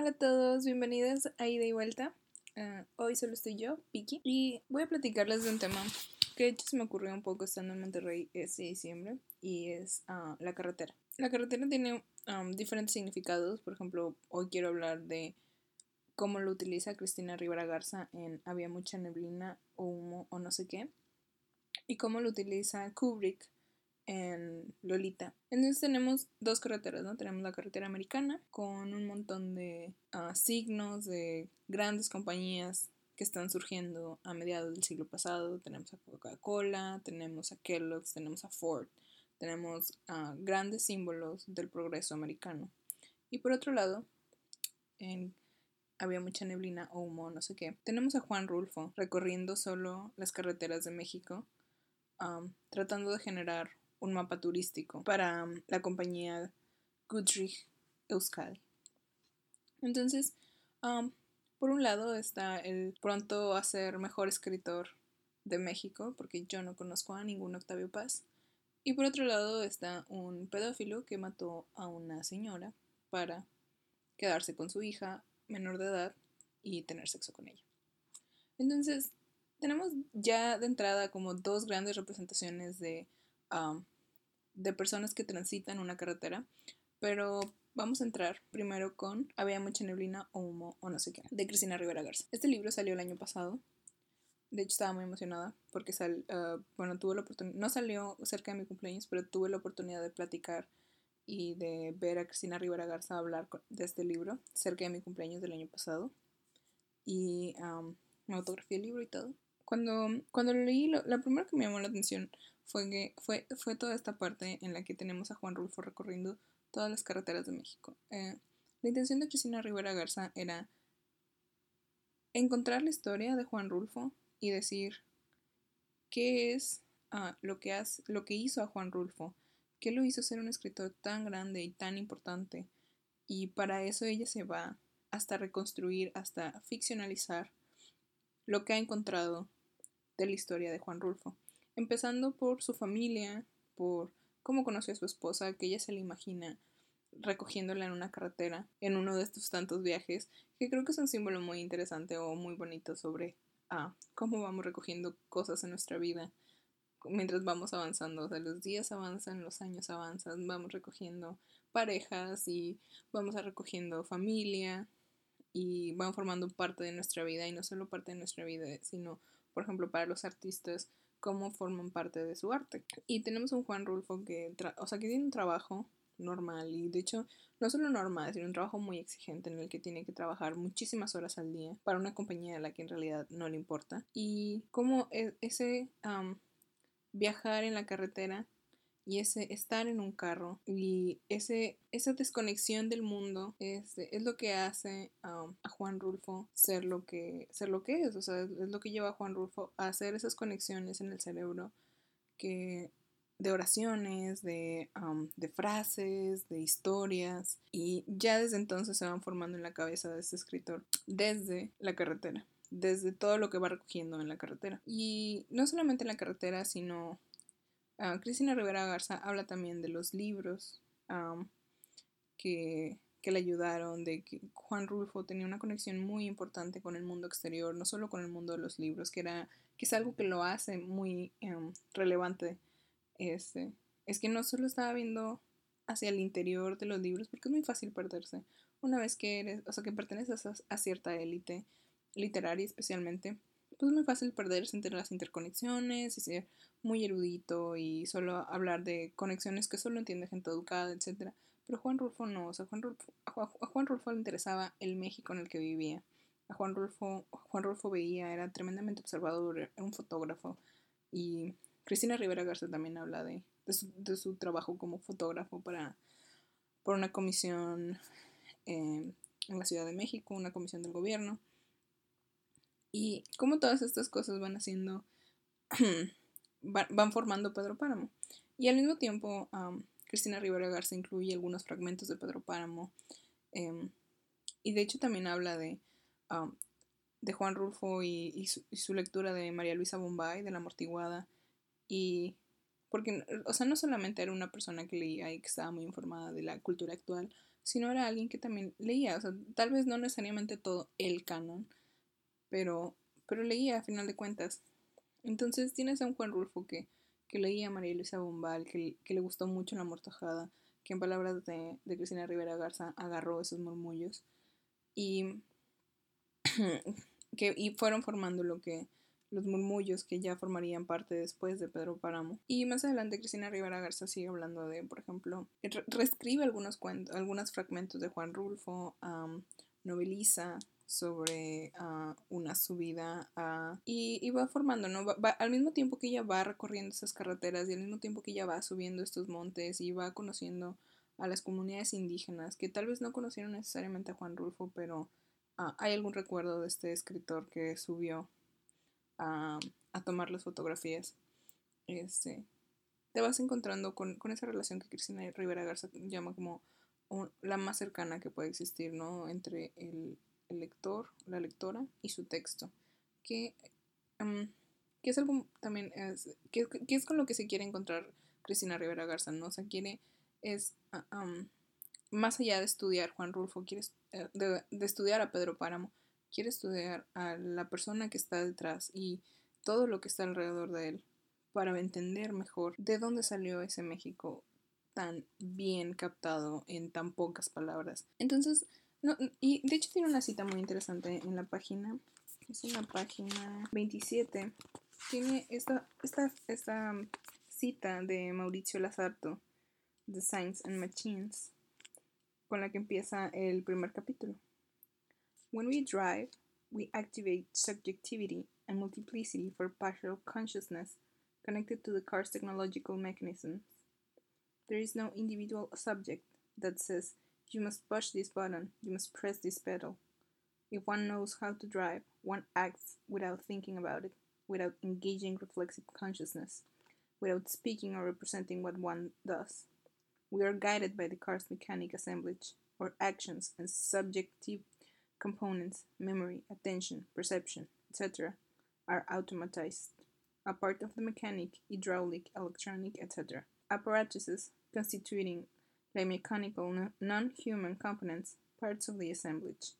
Hola a todos, bienvenidos a Ida y Vuelta. Ah, hoy solo estoy yo, Piki, y voy a platicarles de un tema que de hecho se me ocurrió un poco estando en Monterrey este diciembre y es ah, la carretera. La carretera tiene diferentes significados, por ejemplo, hoy quiero hablar de cómo lo utiliza Cristina Rivera Garza en Había mucha neblina o humo o no sé qué, y cómo lo utiliza Kubrick en Lolita. Entonces tenemos dos carreteras, ¿no? Tenemos la carretera americana con un montón de ah, signos de grandes compañías que están surgiendo a mediados del siglo pasado. Tenemos a Coca-Cola, tenemos a Kellogg's, tenemos a Ford, tenemos ah, grandes símbolos del progreso americano. Y por otro lado, en había mucha neblina o humo, no sé qué. Tenemos a Juan Rulfo recorriendo solo las carreteras de México, tratando de generar un mapa turístico para um, la compañía Goodrich Euskadi. Entonces, por un lado está el pronto a ser mejor escritor de México, porque yo no conozco a ningún Octavio Paz. Y por otro lado está un pedófilo que mató a una señora para quedarse con su hija menor de edad y tener sexo con ella. Entonces, tenemos ya de entrada como dos grandes representaciones de de personas que transitan una carretera, pero vamos a entrar primero con Había mucha neblina o humo o no sé qué, de Cristina Rivera Garza. Este libro salió el año pasado. De hecho, estaba muy emocionada porque sal, ah, bueno, tuve la oportunidad, no salió cerca de mi cumpleaños, pero tuve la oportunidad de platicar y de ver a Cristina Rivera Garza hablar de este libro cerca de mi cumpleaños del año pasado. Y me autografié el libro y todo. Cuando, cuando lo leí, lo, la primera que me llamó la atención fue, que, fue, fue toda esta parte en la que tenemos a Juan Rulfo recorriendo todas las carreteras de México. Eh, la intención de Cristina Rivera Garza era encontrar la historia de Juan Rulfo y decir qué es ah, lo, que hace, lo que hizo a Juan Rulfo, qué lo hizo ser un escritor tan grande y tan importante. Y para eso ella se va hasta reconstruir, hasta ficcionalizar lo que ha encontrado de la historia de Juan Rulfo empezando por su familia, por cómo conoció a su esposa, que ella se le imagina recogiéndola en una carretera en uno de estos tantos viajes, que creo que es un símbolo muy interesante o muy bonito sobre ah, cómo vamos recogiendo cosas en nuestra vida mientras vamos avanzando, o sea, los días avanzan, los años avanzan, vamos recogiendo parejas y vamos a recogiendo familia y van formando parte de nuestra vida y no solo parte de nuestra vida, sino, por ejemplo, para los artistas, cómo forman parte de su arte. Y tenemos un Juan Rulfo que, o sea, que tiene un trabajo normal y de hecho no solo normal, sino un trabajo muy exigente en el que tiene que trabajar muchísimas horas al día para una compañía a la que en realidad no le importa. Y cómo e, ese viajar en la carretera y ese estar en un carro y ese, esa desconexión del mundo es, es lo que hace a Juan Rulfo ser lo, que, ser lo que es, o sea, es lo que lleva a Juan Rulfo a hacer esas conexiones en el cerebro que de oraciones, de, de frases, de historias, y ya desde entonces se van formando en la cabeza de este escritor desde la carretera desde todo lo que va recogiendo en la carretera. Y no solamente en la carretera, sino Ah, Cristina Rivera Garza habla también de los libros que, que, le ayudaron, de que Juan Rulfo tenía una conexión muy importante con el mundo exterior, no solo con el mundo de los libros, que, era, que es algo que lo hace muy em, relevante. Este, es que no solo estaba viendo hacia el interior de los libros, porque es muy fácil perderse. Una vez que eres, o sea, que perteneces a cierta élite literaria especialmente, pues es muy fácil perderse entre las interconexiones y ser muy erudito y solo hablar de conexiones que solo entiende gente educada, etc. Pero Juan Rulfo no, o sea, Juan Rulfo, a Juan Rulfo le interesaba el México en el que vivía. A Juan Rulfo, Juan Rulfo veía, era tremendamente observador, era un fotógrafo. Y Cristina Rivera Garza también habla de, de, su, trabajo como fotógrafo para, por una comisión eh, en la Ciudad de México, una comisión del gobierno. Y cómo todas estas cosas van haciendo van formando Pedro Páramo. Y al mismo tiempo, Cristina Rivera Garza incluye algunos fragmentos de Pedro Páramo. Em, y de hecho también habla de, de Juan Rulfo y, su, lectura de María Luisa Bombay, de La Amortiguada. Y porque, o sea, no solamente era una persona que leía y que estaba muy informada de la cultura actual, sino era alguien que también leía, o sea, tal vez no necesariamente todo el canon, pero, pero leía a final de cuentas. Entonces tienes a un Juan Rulfo que, que leía a María Luisa Bombal, que, que le gustó mucho la mortajada, que en palabras de, de Cristina Rivera Garza agarró esos murmullos y, que, y fueron formando lo que los murmullos que ya formarían parte después de Pedro Páramo. Y más adelante Cristina Rivera Garza sigue hablando de, por ejemplo, reescribe algunos cuentos, algunos fragmentos de Juan Rulfo, noveliza sobre uh, una subida y, y, va formando, ¿no? Va, al mismo tiempo que ella va recorriendo esas carreteras y al mismo tiempo que ella va subiendo estos montes y va conociendo a las comunidades indígenas que tal vez no conocieron necesariamente a Juan Rulfo, pero uh, hay algún recuerdo de este escritor que subió a, a tomar las fotografías. Este, te vas encontrando con, con, esa relación que Cristina Rivera Garza llama como la más cercana que puede existir, ¿no? Entre el, el lector, la lectora y su texto, que, que es algo también, es, que, es con lo que se quiere encontrar Cristina Rivera Garza, ¿no? O sea, quiere, es, um, más allá de estudiar Juan Rulfo, quiere, de, de estudiar a Pedro Páramo, quiere estudiar a la persona que está detrás y todo lo que está alrededor de él para entender mejor de dónde salió ese México tan bien captado en tan pocas palabras. Entonces, no, y de hecho tiene una cita muy interesante en la página. Es en la página 27. Tiene esta, esta, esta cita de Mauricio Lazarto, The Science and Machines, con la que empieza el primer capítulo. When we drive, we activate subjectivity and multiplicity for partial consciousness connected to the car's technological mechanisms. There is no individual subject that says, You must push this button, you must press this pedal. If one knows how to drive, one acts without thinking about it, without engaging reflexive consciousness, without speaking or representing what one does. We are guided by the car's mechanic assemblage, or actions and subjective components, memory, attention, perception, etc., are automatized. A part of the mechanic, hydraulic, electronic, etc. Apparatuses constituting by mechanical non human components, parts of the assemblage.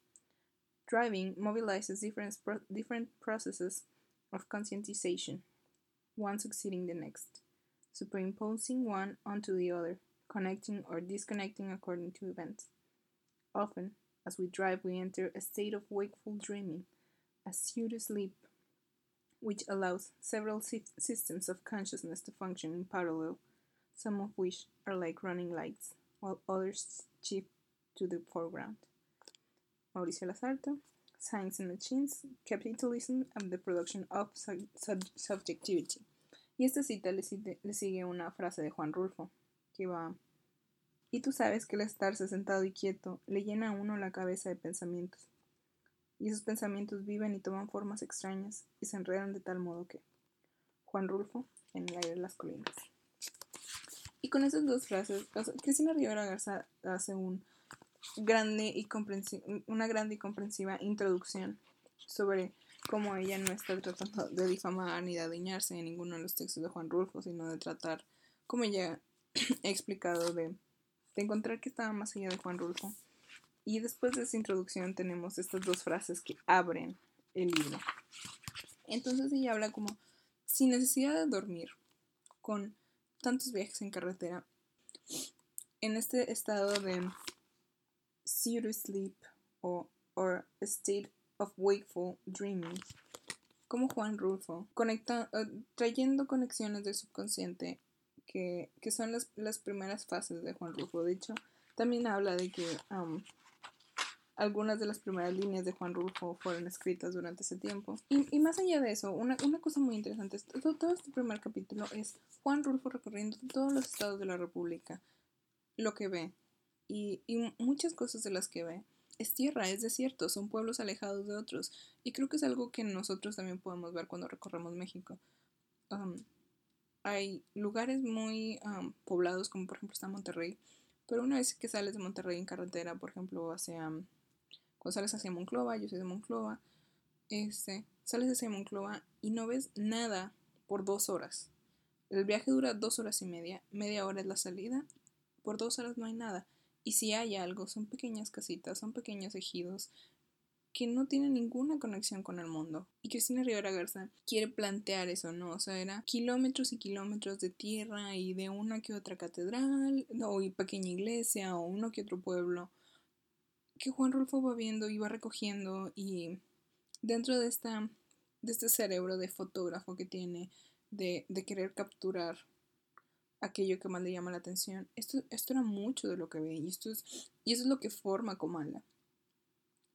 Driving mobilizes different, pro different processes of conscientization, one succeeding the next, superimposing one onto the other, connecting or disconnecting according to events. Often, as we drive, we enter a state of wakeful dreaming, a pseudo sleep, which allows several systems of consciousness to function in parallel, some of which are like running lights while others shift to the foreground. Mauricio Lazarto, Science and Machines, Capitalism and the Production of sub sub Subjectivity. Y esta cita le, le sigue una frase de Juan Rulfo, que va, y tú sabes que el estarse sentado y quieto le llena a uno la cabeza de pensamientos. Y esos pensamientos viven y toman formas extrañas y se enredan de tal modo que. Juan Rulfo, en el aire de las colinas. Y con esas dos frases, Cristina Rivera Garza hace un grande y una grande y comprensiva introducción sobre cómo ella no está tratando de difamar ni de adiñarse en ninguno de los textos de Juan Rulfo, sino de tratar, como ella ha explicado, de, de encontrar que estaba más allá de Juan Rulfo. Y después de esa introducción tenemos estas dos frases que abren el libro. Entonces ella habla como, sin necesidad de dormir, con tantos viajes en carretera, en este estado de pseudo sleep o or state of wakeful dreaming, como Juan Rulfo, conecta, uh, trayendo conexiones del subconsciente que, que son las, las, primeras fases de Juan Rulfo. De hecho, también habla de que algunas de las primeras líneas de Juan Rulfo fueron escritas durante ese tiempo. Y, más allá de eso, una, una cosa muy interesante, todo, todo, este primer capítulo es Juan Rulfo recorriendo todos los estados de la República, lo que ve, y, y muchas cosas de las que ve. Es tierra, es desierto, son pueblos alejados de otros. Y creo que es algo que nosotros también podemos ver cuando recorremos México. Um, hay lugares muy um, poblados, como por ejemplo está Monterrey, pero una vez que sales de Monterrey en carretera, por ejemplo, hacia cuando sales hacia Monclova, yo soy de Monclova, este, sales hacia Monclova y no ves nada por dos horas. El viaje dura dos horas y media, media hora es la salida, por dos horas no hay nada. Y si hay algo, son pequeñas casitas, son pequeños ejidos que no tienen ninguna conexión con el mundo. Y Cristina Rivera Garza quiere plantear eso, ¿no? O sea, era kilómetros y kilómetros de tierra y de una que otra catedral, o pequeña iglesia, o uno que otro pueblo, que Juan Rulfo va viendo y va recogiendo y dentro de esta de este cerebro de fotógrafo que tiene de, de querer capturar aquello que más le llama la atención. Esto, esto era mucho de lo que ve y, esto es, y eso es lo que forma Comala.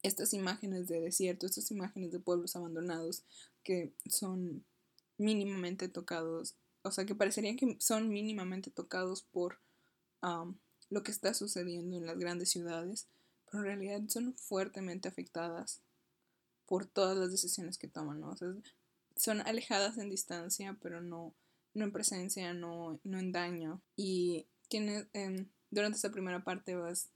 Estas imágenes de desierto, estas imágenes de pueblos abandonados que son mínimamente tocados, o sea, que parecerían que son mínimamente tocados por lo que está sucediendo en las grandes ciudades, en realidad son fuertemente afectadas por todas las decisiones que toman, ¿no? Son alejadas en distancia, pero no, no en presencia, no, no en daño. Y tiene, em, durante esta primera parte vas,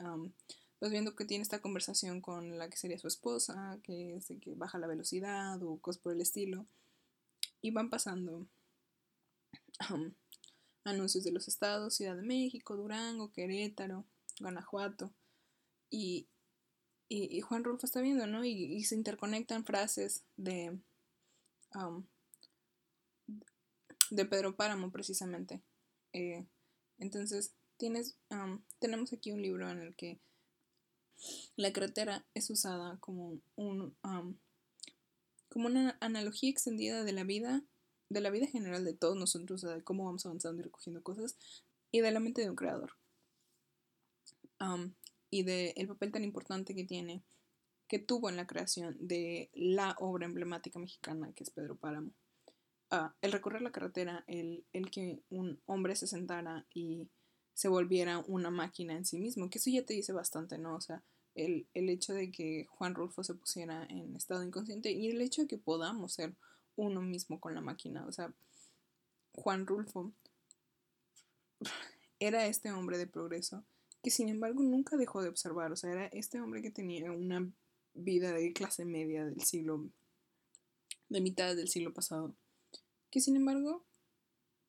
vas viendo que tiene esta conversación con la que sería su esposa, que es que baja la velocidad o cosas por el estilo. Y van pasando anuncios de los estados, Ciudad de México, Durango, Querétaro, Guanajuato. Y, y, Juan Rulfo está viendo, ¿no? Y, se interconectan frases de, de Pedro Páramo, precisamente. Eh, entonces, tienes, tenemos aquí un libro en el que la carretera es usada como un como una analogía extendida de la vida, de la vida general de todos nosotros, de cómo vamos avanzando y recogiendo cosas, y de la mente de un creador. Y del el papel tan importante que tiene, que tuvo en la creación de la obra emblemática mexicana que es Pedro Páramo. Ah, el recorrer la carretera, el, el, que un hombre se sentara y se volviera una máquina en sí mismo, que eso ya te dice bastante, ¿no? O sea, el, el hecho de que Juan Rulfo se pusiera en estado inconsciente y el hecho de que podamos ser uno mismo con la máquina, o sea, Juan Rulfo era este hombre de progreso que sin embargo nunca dejó de observar, o sea, era este hombre que tenía una vida de clase media del siglo, de mitad del siglo pasado que sin embargo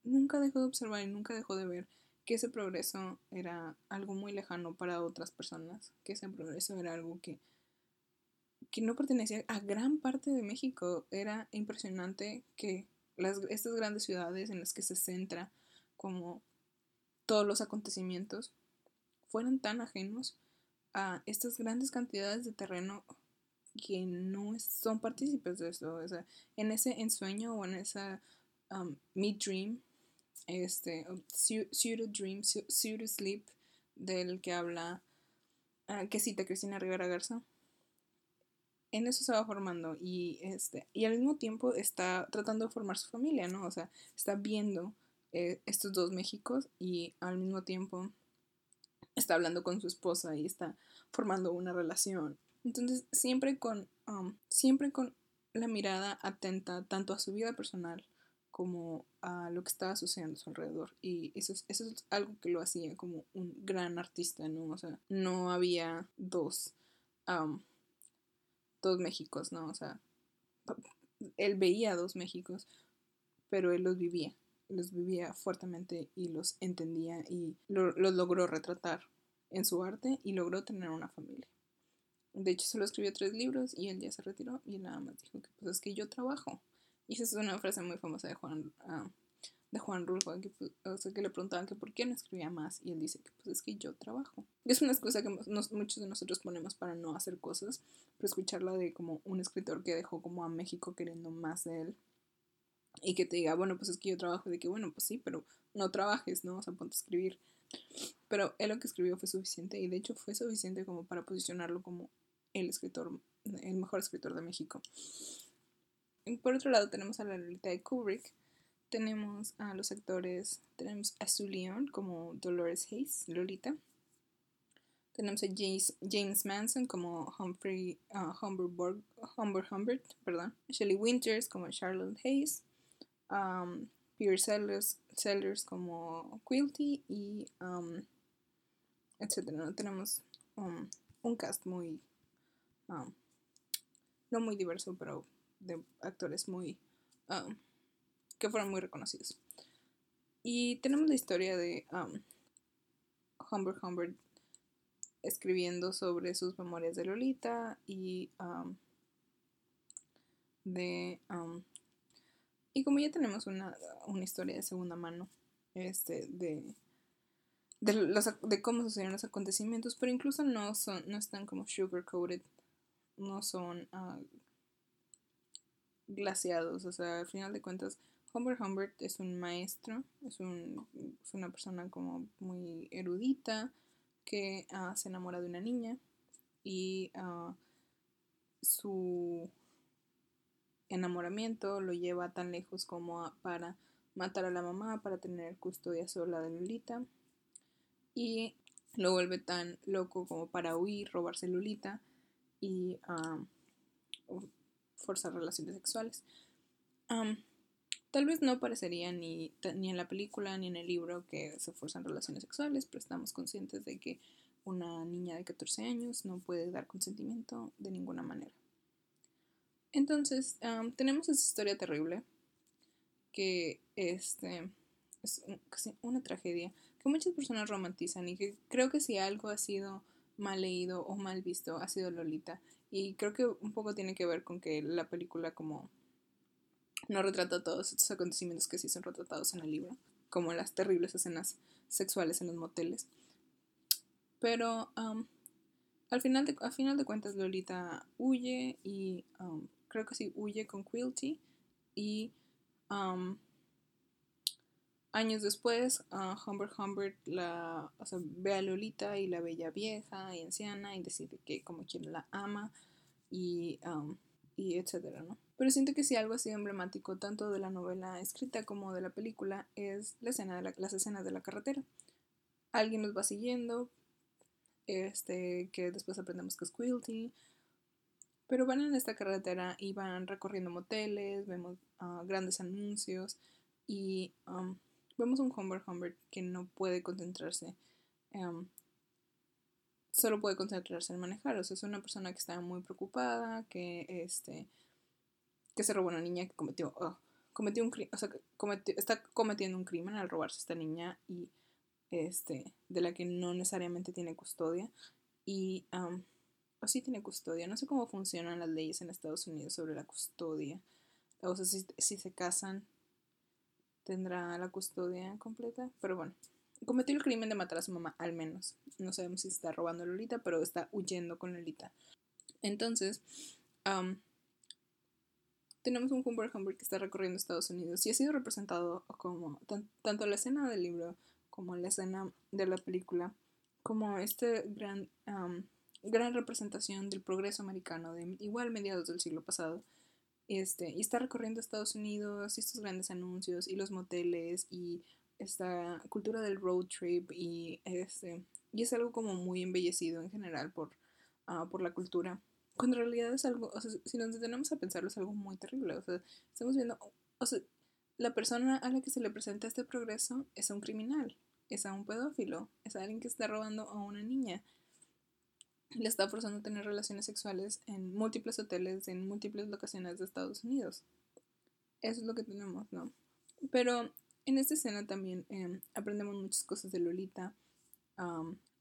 nunca dejó de observar y nunca dejó de ver que ese progreso era algo muy lejano para otras personas, que ese progreso era algo que, que no pertenecía a gran parte de México. Era impresionante que las, estas grandes ciudades en las que se centra como todos los acontecimientos fueran tan ajenos a estas grandes cantidades de terreno que no son partícipes de eso. O sea, en ese ensueño o en esa um, Mid Dream, este, Pseudo Dream, Pseudo Sleep, del que habla, uh, que cita Cristina Rivera Garza. En eso se va formando y, este, y al mismo tiempo está tratando de formar su familia, ¿no? O sea, está viendo eh, estos dos Méxicos y al mismo tiempo está hablando con su esposa y está formando una relación entonces, siempre con, um, siempre con la mirada atenta tanto a su vida personal como a lo que estaba sucediendo a su alrededor. Y eso es, eso es algo que lo hacía como un gran artista, ¿no? O sea, no había dos, um, dos Méxicos, ¿no? O sea, él veía dos Méxicos, pero él los vivía, los vivía fuertemente y los entendía y los logró retratar en su arte y logró tener una familia. De hecho, solo escribió tres libros y él ya se retiró y nada más dijo que pues es que yo trabajo. Y esa es una frase muy famosa de Juan, uh, de Juan Rulfo, que, pues, o sea, que le preguntaban que por qué no escribía más y él dice que pues es que yo trabajo. Es una excusa que muchos de nosotros ponemos para no hacer cosas, pero escucharla de como un escritor que dejó como a México queriendo más de él y que te diga, bueno, pues es que yo trabajo, de que bueno, pues sí, pero no trabajes, ¿no? O sea, ponte a escribir. Pero él lo que escribió fue suficiente y de hecho fue suficiente como para posicionarlo como el escritor, el mejor escritor de México. Por otro lado tenemos a la Lolita de Kubrick, tenemos a los actores, tenemos a Sue Leon como Dolores Hayes, Lolita. Tenemos a James, James Manson como Humphrey uh, Humber, Humbert, perdón. Shelley Winters como Charlotte Hayes. Um, Peter Sellers, Sellers como Quilty y um, etcétera. Tenemos um, un cast muy um, no muy diverso, pero de actores muy um, que fueron muy reconocidos. Y tenemos la historia de um, Humbert Humbert escribiendo sobre sus memorias de Lolita y de... y como ya tenemos una, una, historia de segunda mano este, de, de, los, de cómo sucedieron los acontecimientos, pero incluso no, son, no están como sugar coated, no son uh, glaciados, o sea, al final de cuentas, Humbert Humbert es un maestro, es, un, es una persona como muy erudita que uh, se enamora de una niña y uh, su enamoramiento lo lleva tan lejos como para matar a la mamá para tener custodia sola de Lolita y lo vuelve tan loco como para huir, robarse Lolita y forzar relaciones sexuales. tal vez no parecería ni, ni en la película ni en el libro que se forzan relaciones sexuales, pero estamos conscientes de que una niña de 14 años no puede dar consentimiento de ninguna manera. Entonces, tenemos esa historia terrible que este, es casi una tragedia que muchas personas romantizan y que creo que si algo ha sido mal leído o mal visto ha sido Lolita y creo que un poco tiene que ver con que la película como no retrata todos estos acontecimientos que sí son retratados en el libro, como las terribles escenas sexuales en los moteles. Pero al, final de, al final de cuentas Lolita huye y creo que sí huye con Quilty y años después, Humbert Humbert la, ve a Lolita y la ya vieja y anciana y decide que como quien la ama y, y etcétera, ¿no? Pero siento que si algo así emblemático tanto de la novela escrita como de la película es la escena de las escenas de la carretera. Alguien nos va siguiendo, este, que después aprendemos que es Quilty, pero van en esta carretera y van recorriendo moteles, vemos ah, grandes anuncios y vemos un Humbert Humbert que no puede concentrarse, em, solo puede concentrarse en manejar. O sea, es una persona que está muy preocupada, que este que se robó una niña que cometió, oh, cometió un o sea, está cometiendo un crimen al robarse esta niña y este de la que no necesariamente tiene custodia y o sí tiene custodia. No sé cómo funcionan las leyes en Estados Unidos sobre la custodia. O sea, si, si se casan, tendrá la custodia completa. Pero bueno, cometió el crimen de matar a su mamá, al menos. No sabemos si está robando a Lolita, pero está huyendo con Lolita. Entonces, tenemos un Humbert Humbert que está recorriendo Estados Unidos y ha sido representado como tanto la escena del libro como la escena de la película, como este gran gran representación del progreso americano de igual mediados del siglo pasado. Este, y está recorriendo Estados Unidos y estos grandes anuncios y los moteles y esta cultura del road trip y este y es algo como muy embellecido en general por, ah, por la cultura cuando en realidad es algo o sea, si nos detenemos a pensarlo es algo muy terrible o sea estamos viendo o sea la persona a la que se le presenta este progreso es a un criminal es a un pedófilo es a alguien que está robando a una niña le está forzando a tener relaciones sexuales en múltiples hoteles, en múltiples locaciones de Estados Unidos. Eso es lo que tenemos, ¿no? Pero en esta escena también em, aprendemos muchas cosas de Lolita,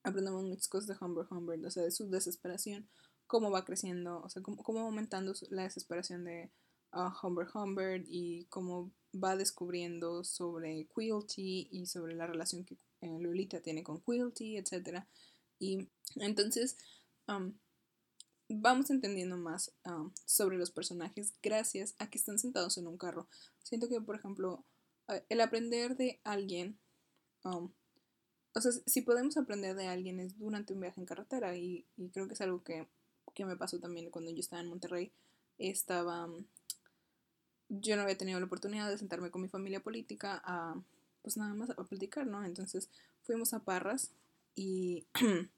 aprendemos muchas cosas de Humber Humbert, o sea, de su desesperación, cómo va creciendo, o sea, cómo, va aumentando la desesperación de uh, Humber Humbert y cómo va descubriendo sobre Quilty y sobre la relación que eh, Lolita tiene con Quilty, etc. Y entonces vamos entendiendo más sobre los personajes gracias a que están sentados en un carro. Siento que, por ejemplo, el aprender de alguien, o sea, si podemos aprender de alguien es durante un viaje en carretera y, creo que es algo que, que, me pasó también cuando yo estaba en Monterrey. Estaba, yo no había tenido la oportunidad de sentarme con mi familia política a, pues nada más a platicar, ¿no? Entonces fuimos a Parras y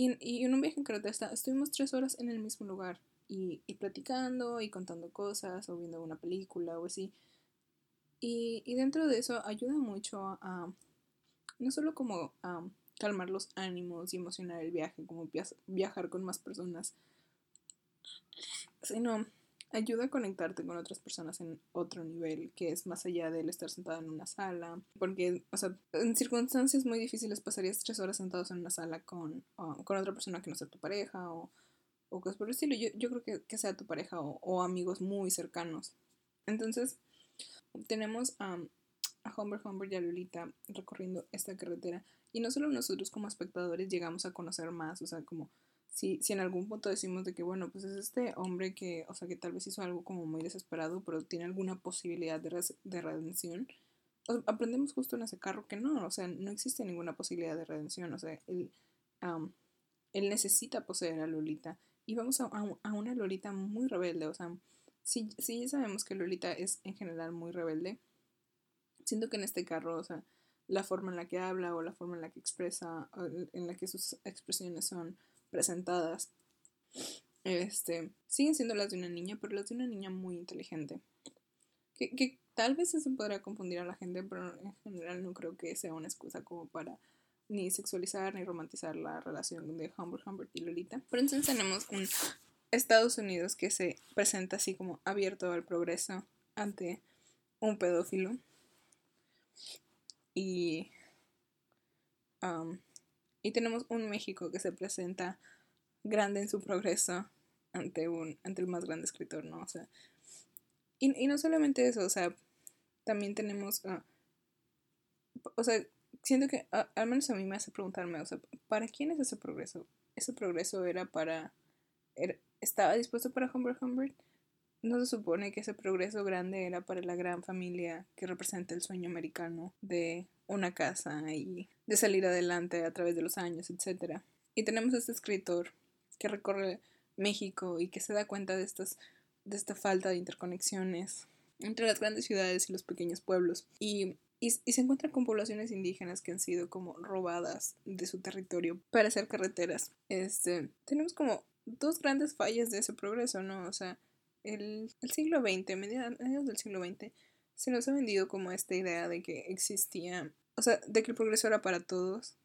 Y, en un viaje en carretera estuvimos tres horas en el mismo lugar y, platicando y contando cosas o viendo una película o así. Y, dentro de eso ayuda mucho a, no solo como a calmar los ánimos y emocionar el viaje, como viajar con más personas, sino ayuda a conectarte con otras personas en otro nivel, que es más allá del estar sentado en una sala, porque, o sea, en circunstancias muy difíciles pasarías tres horas sentados en una sala con, con otra persona que no sea tu pareja o, o cosas por el estilo. Yo, yo creo que, que sea tu pareja o, amigos muy cercanos. Entonces, tenemos a Humber Humber y a Lolita recorriendo esta carretera y no solo nosotros como espectadores llegamos a conocer más, o sea, como si, si en algún punto decimos de que, bueno, pues es este hombre que, o sea, que tal vez hizo algo como muy desesperado, pero tiene alguna posibilidad de, de redención, aprendemos justo en ese carro que no, o sea, no existe ninguna posibilidad de redención, o sea, él, él necesita poseer a Lolita y vamos a, a, una Lolita muy rebelde, o sea, si, si ya sabemos que Lolita es en general muy rebelde, siento que en este carro, o sea, la forma en la que habla o la forma en la que expresa, en la que sus expresiones son presentadas, este, siguen siendo las de una niña, pero las de una niña muy inteligente. Que, que tal vez eso podría confundir a la gente, pero en general no creo que sea una excusa como para ni sexualizar ni romantizar la relación de Humbert, Humbert y Lolita. Pero entonces tenemos un Estados Unidos que se presenta así como abierto al progreso ante un pedófilo. Y um, y tenemos un México que se presenta grande en su progreso ante, un, ante el más grande escritor, ¿no? O sea, y, y no solamente eso, o sea, también tenemos, uh, o sea, siento que al menos a mí me hace preguntarme, o sea, ¿para quién es ese progreso? ¿Ese progreso era para, era, estaba dispuesto para Humbert Humbert? ¿No se supone que ese progreso grande era para la gran familia que representa el sueño americano de una casa y de salir adelante a través de los años, etc. Y tenemos este escritor que recorre México y que se da cuenta de, estas, de esta falta de interconexiones entre las grandes ciudades y los pequeños pueblos. Y, y, se encuentra con poblaciones indígenas que han sido como robadas de su territorio para hacer carreteras. Este, tenemos como dos grandes fallas de ese progreso, ¿no? O sea, el, el siglo XX, mediados del siglo XX, se nos ha vendido como esta idea de que existía, o sea, de que el progreso era para todos.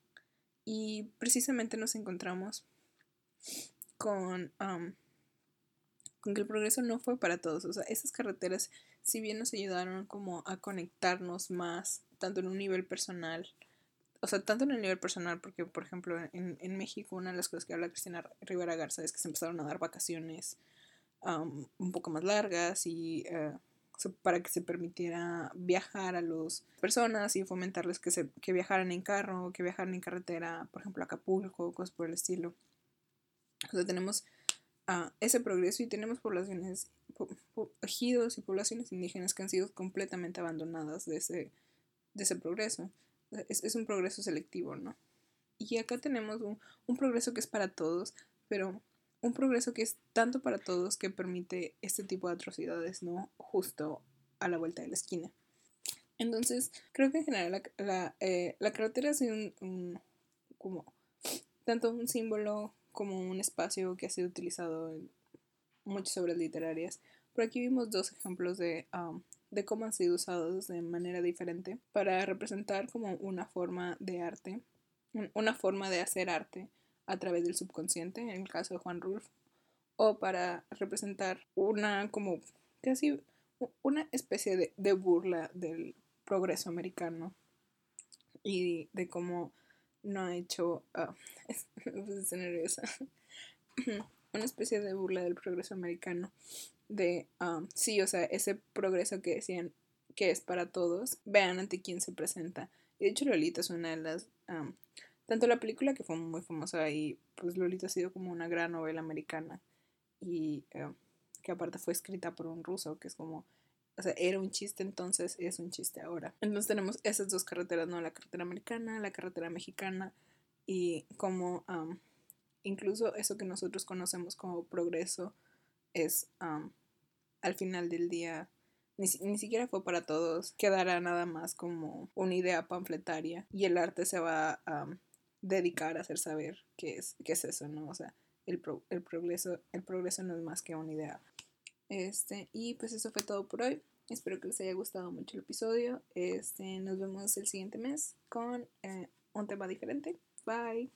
Y precisamente nos encontramos con, con que el progreso no fue para todos. O sea, esas carreteras, si bien nos ayudaron como a conectarnos más, tanto en un nivel personal, o sea, tanto en el nivel personal, porque por ejemplo en, en México una de las cosas que habla Cristina Rivera Garza es que se empezaron a dar vacaciones un poco más largas y uh, para que se permitiera viajar a las personas y fomentarles que, se, que viajaran en carro, que viajaran en carretera, por ejemplo, Acapulco, cosas por el estilo. O tenemos uh, ese progreso y tenemos poblaciones, ejidos y poblaciones indígenas que han sido completamente abandonadas de ese, de ese progreso. Es, es un progreso selectivo, ¿no? Y acá tenemos un progreso que es para todos, pero un progreso que es tanto para todos que permite este tipo de atrocidades, ¿no? Justo a la vuelta de la esquina. Entonces, creo que en general la, la, eh, carretera es un, un, como tanto un símbolo como un espacio que ha sido utilizado en muchas obras literarias. Por aquí vimos dos ejemplos de, um, de cómo han sido usados de manera diferente para representar como una forma de arte, una forma de hacer arte a través del subconsciente, en el caso de Juan Rulf, o para representar una como casi una especie de, de burla del progreso americano y de cómo no ha hecho oh, nerviosa. Una especie de burla del progreso americano de um, sí o sea ese progreso que decían que es para todos. Vean ante quién se presenta. Y de hecho Lolita es una de las um, tanto la película que fue muy famosa y pues Lolita ha sido como una gran novela americana y eh, que aparte fue escrita por un ruso, que es como, o sea, era un chiste entonces, es un chiste ahora. Entonces tenemos esas dos carreteras, ¿no? La carretera americana, la carretera mexicana y como incluso eso que nosotros conocemos como progreso es al final del día ni, ni, siquiera fue para todos, quedará nada más como una idea panfletaria y el arte se va a dedicar a hacer saber qué es, qué es eso, ¿no? O sea, el, el, progreso, el progreso no es más que una idea. Este, y pues eso fue todo por hoy. Espero que les haya gustado mucho el episodio. Este, nos vemos el siguiente mes con eh, un tema diferente. Bye.